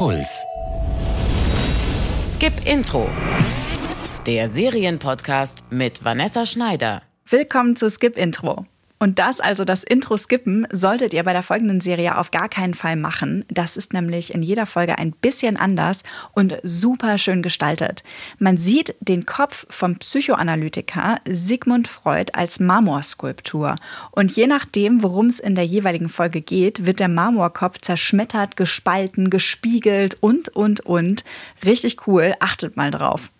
Puls. Skip Intro. Der Serienpodcast mit Vanessa Schneider. Willkommen zu Skip Intro. Und das, also das Intro skippen, solltet ihr bei der folgenden Serie auf gar keinen Fall machen. Das ist nämlich in jeder Folge ein bisschen anders und super schön gestaltet. Man sieht den Kopf vom Psychoanalytiker Sigmund Freud als Marmorskulptur. Und je nachdem, worum es in der jeweiligen Folge geht, wird der Marmorkopf zerschmettert, gespalten, gespiegelt und, und, und. Richtig cool. Achtet mal drauf.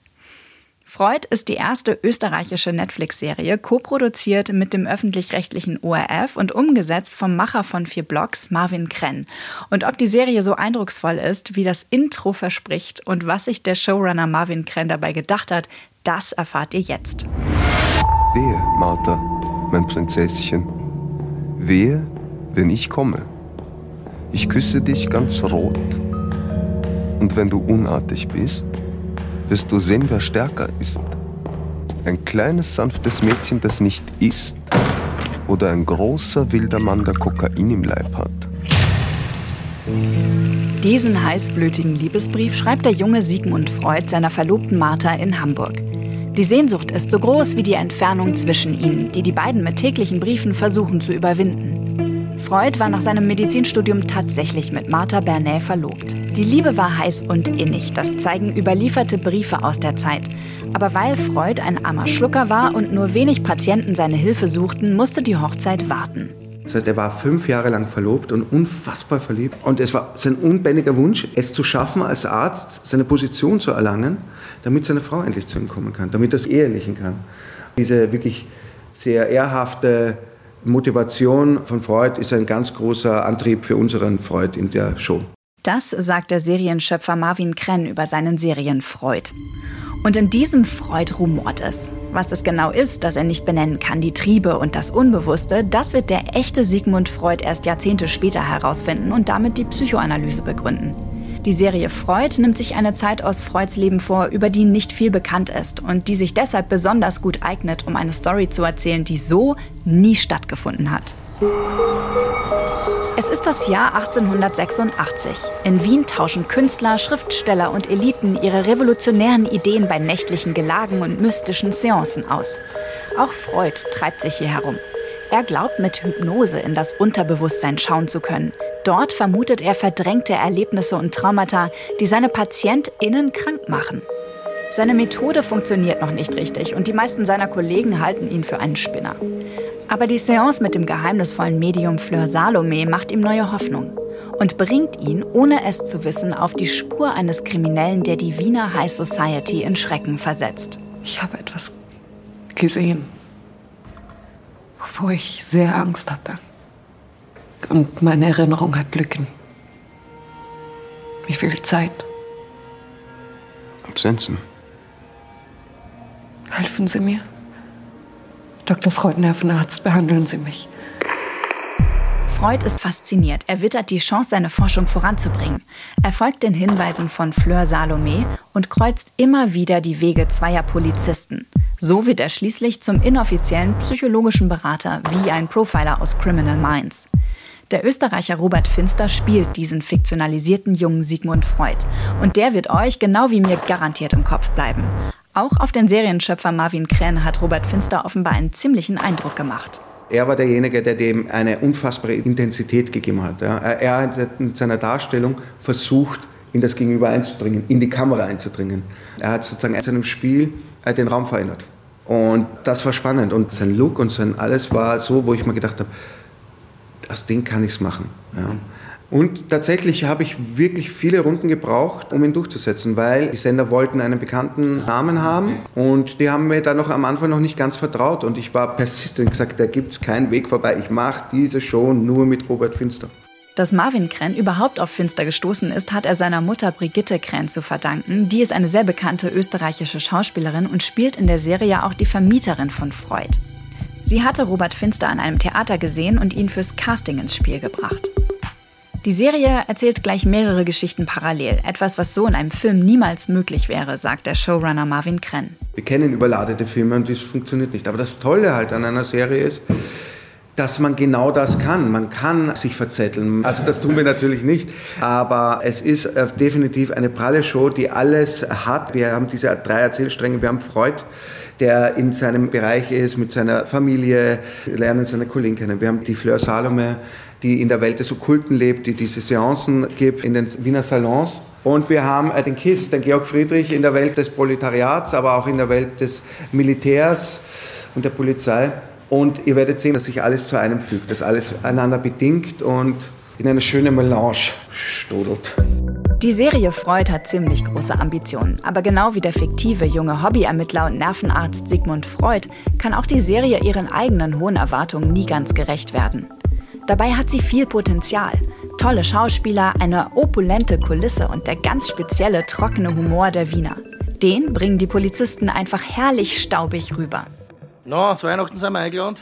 Freud ist die erste österreichische Netflix-Serie, co-produziert mit dem öffentlich-rechtlichen ORF und umgesetzt vom Macher von vier Blogs, Marvin Krenn. Und ob die Serie so eindrucksvoll ist, wie das Intro verspricht und was sich der Showrunner Marvin Krenn dabei gedacht hat, das erfahrt ihr jetzt. Wehe, Martha, mein Prinzesschen. Wehe, wenn ich komme. Ich küsse dich ganz rot. Und wenn du unartig bist, wirst du sehen, wer stärker ist. Ein kleines, sanftes Mädchen, das nicht isst, oder ein großer, wilder Mann, der Kokain im Leib hat. Diesen heißblütigen Liebesbrief schreibt der junge Sigmund Freud seiner Verlobten Martha in Hamburg. Die Sehnsucht ist so groß wie die Entfernung zwischen ihnen, die die beiden mit täglichen Briefen versuchen zu überwinden. Freud war nach seinem Medizinstudium tatsächlich mit Martha Bernet verlobt. Die Liebe war heiß und innig, das zeigen überlieferte Briefe aus der Zeit. Aber weil Freud ein armer Schlucker war und nur wenig Patienten seine Hilfe suchten, musste die Hochzeit warten. Das heißt, er war fünf Jahre lang verlobt und unfassbar verliebt. Und es war sein unbändiger Wunsch, es zu schaffen, als Arzt seine Position zu erlangen, damit seine Frau endlich zu ihm kommen kann, damit er es ehelichen kann. Diese wirklich sehr ehrhafte Motivation von Freud ist ein ganz großer Antrieb für unseren Freud in der Show. Das sagt der Serienschöpfer Marvin Krenn über seinen Serien Freud. Und in diesem Freud rumort es. Was das genau ist, das er nicht benennen kann, die Triebe und das Unbewusste, das wird der echte Sigmund Freud erst Jahrzehnte später herausfinden und damit die Psychoanalyse begründen. Die Serie Freud nimmt sich eine Zeit aus Freuds Leben vor, über die nicht viel bekannt ist und die sich deshalb besonders gut eignet, um eine Story zu erzählen, die so nie stattgefunden hat. Es ist das Jahr 1886. In Wien tauschen Künstler, Schriftsteller und Eliten ihre revolutionären Ideen bei nächtlichen Gelagen und mystischen Seancen aus. Auch Freud treibt sich hier herum. Er glaubt, mit Hypnose in das Unterbewusstsein schauen zu können. Dort vermutet er verdrängte Erlebnisse und Traumata, die seine PatientInnen krank machen. Seine Methode funktioniert noch nicht richtig und die meisten seiner Kollegen halten ihn für einen Spinner. Aber die Seance mit dem geheimnisvollen Medium Fleur Salome macht ihm neue Hoffnung und bringt ihn, ohne es zu wissen, auf die Spur eines Kriminellen, der die Wiener High Society in Schrecken versetzt. Ich habe etwas gesehen, wovor ich sehr Angst hatte. Und meine Erinnerung hat Lücken. Wie viel Zeit? Absenzen. Helfen Sie mir? Dr. Freud, Nervenarzt, behandeln Sie mich. Freud ist fasziniert. Er wittert die Chance, seine Forschung voranzubringen. Er folgt den Hinweisen von Fleur Salome und kreuzt immer wieder die Wege zweier Polizisten. So wird er schließlich zum inoffiziellen psychologischen Berater wie ein Profiler aus Criminal Minds. Der Österreicher Robert Finster spielt diesen fiktionalisierten jungen Sigmund Freud. Und der wird euch genau wie mir garantiert im Kopf bleiben. Auch auf den Serienschöpfer Marvin Kräne hat Robert Finster offenbar einen ziemlichen Eindruck gemacht. Er war derjenige, der dem eine unfassbare Intensität gegeben hat. Er hat in seiner Darstellung versucht, in das Gegenüber einzudringen, in die Kamera einzudringen. Er hat sozusagen in seinem Spiel äh, den Raum verändert. Und das war spannend. Und sein Look und sein alles war so, wo ich mir gedacht habe, aus dem kann ich es machen. Ja. Und tatsächlich habe ich wirklich viele Runden gebraucht, um ihn durchzusetzen, weil die Sender wollten einen bekannten Namen haben und die haben mir da noch am Anfang noch nicht ganz vertraut und ich war persistent und gesagt, da gibt es keinen Weg vorbei. Ich mache diese Show nur mit Robert Finster. Dass Marvin Krenn überhaupt auf Finster gestoßen ist, hat er seiner Mutter Brigitte Krenn zu verdanken. Die ist eine sehr bekannte österreichische Schauspielerin und spielt in der Serie auch die Vermieterin von Freud. Sie hatte Robert Finster an einem Theater gesehen und ihn fürs Casting ins Spiel gebracht. Die Serie erzählt gleich mehrere Geschichten parallel. Etwas, was so in einem Film niemals möglich wäre, sagt der Showrunner Marvin Krenn. Wir kennen überladete Filme und das funktioniert nicht. Aber das Tolle halt an einer Serie ist, dass man genau das kann. Man kann sich verzetteln. Also das tun wir natürlich nicht. Aber es ist äh, definitiv eine pralle Show, die alles hat. Wir haben diese drei Erzählstränge. Wir haben Freud, der in seinem Bereich ist, mit seiner Familie, lernen seine Kollegen kennen. Wir haben die Fleur Salome, die in der Welt des Okkulten lebt, die diese Seancen gibt in den Wiener Salons. Und wir haben äh, den KISS, den Georg Friedrich, in der Welt des Proletariats, aber auch in der Welt des Militärs und der Polizei. Und ihr werdet sehen, dass sich alles zu einem fügt, dass alles einander bedingt und in eine schöne Melange stodelt. Die Serie Freud hat ziemlich große Ambitionen, aber genau wie der fiktive junge Hobbyermittler und Nervenarzt Sigmund Freud kann auch die Serie ihren eigenen hohen Erwartungen nie ganz gerecht werden. Dabei hat sie viel Potenzial. Tolle Schauspieler, eine opulente Kulisse und der ganz spezielle trockene Humor der Wiener. Den bringen die Polizisten einfach herrlich staubig rüber. Na, no, zu Weihnachten sind wir eingeladen.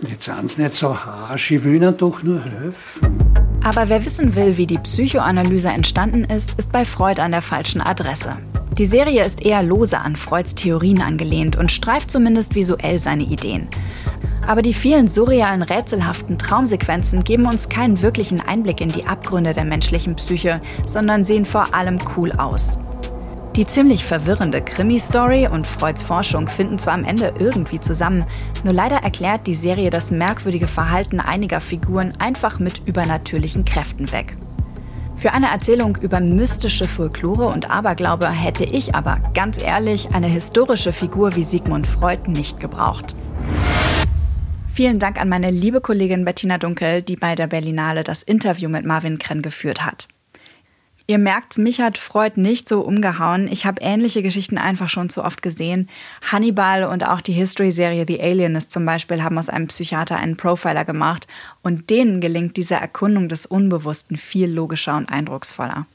Jetzt sind sie nicht so harsch, ich will ihnen doch nur helfen. Aber wer wissen will, wie die Psychoanalyse entstanden ist, ist bei Freud an der falschen Adresse. Die Serie ist eher lose an Freuds Theorien angelehnt und streift zumindest visuell seine Ideen. Aber die vielen surrealen, rätselhaften Traumsequenzen geben uns keinen wirklichen Einblick in die Abgründe der menschlichen Psyche, sondern sehen vor allem cool aus. Die ziemlich verwirrende Krimi-Story und Freuds Forschung finden zwar am Ende irgendwie zusammen, nur leider erklärt die Serie das merkwürdige Verhalten einiger Figuren einfach mit übernatürlichen Kräften weg. Für eine Erzählung über mystische Folklore und Aberglaube hätte ich aber, ganz ehrlich, eine historische Figur wie Sigmund Freud nicht gebraucht. Vielen Dank an meine liebe Kollegin Bettina Dunkel, die bei der Berlinale das Interview mit Marvin Krenn geführt hat. Ihr merkt's, mich hat Freud nicht so umgehauen. Ich habe ähnliche Geschichten einfach schon zu oft gesehen. Hannibal und auch die History-Serie The Alienist zum Beispiel haben aus einem Psychiater einen Profiler gemacht und denen gelingt diese Erkundung des Unbewussten viel logischer und eindrucksvoller.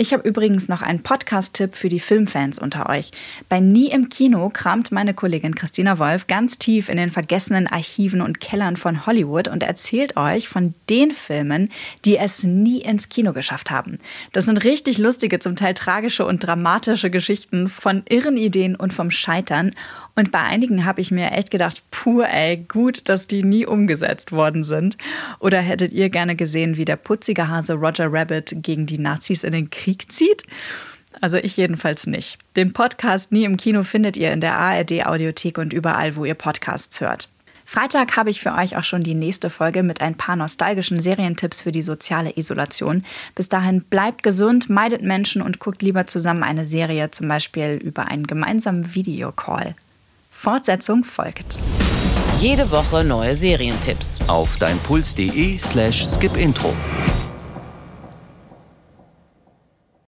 Ich habe übrigens noch einen Podcast-Tipp für die Filmfans unter euch. Bei Nie im Kino kramt meine Kollegin Christina Wolf ganz tief in den vergessenen Archiven und Kellern von Hollywood und erzählt euch von den Filmen, die es nie ins Kino geschafft haben. Das sind richtig lustige, zum Teil tragische und dramatische Geschichten von irren Ideen und vom Scheitern. Und bei einigen habe ich mir echt gedacht, puh, ey, gut, dass die nie umgesetzt worden sind. Oder hättet ihr gerne gesehen, wie der putzige Hase Roger Rabbit gegen die Nazis in den Krieg zieht? Also ich jedenfalls nicht. Den Podcast Nie im Kino findet ihr in der ARD Audiothek und überall, wo ihr Podcasts hört. Freitag habe ich für euch auch schon die nächste Folge mit ein paar nostalgischen Serientipps für die soziale Isolation. Bis dahin bleibt gesund, meidet Menschen und guckt lieber zusammen eine Serie, zum Beispiel über einen gemeinsamen Videocall. Fortsetzung folgt. Jede Woche neue Serientipps auf deinpuls.de slash skipintro.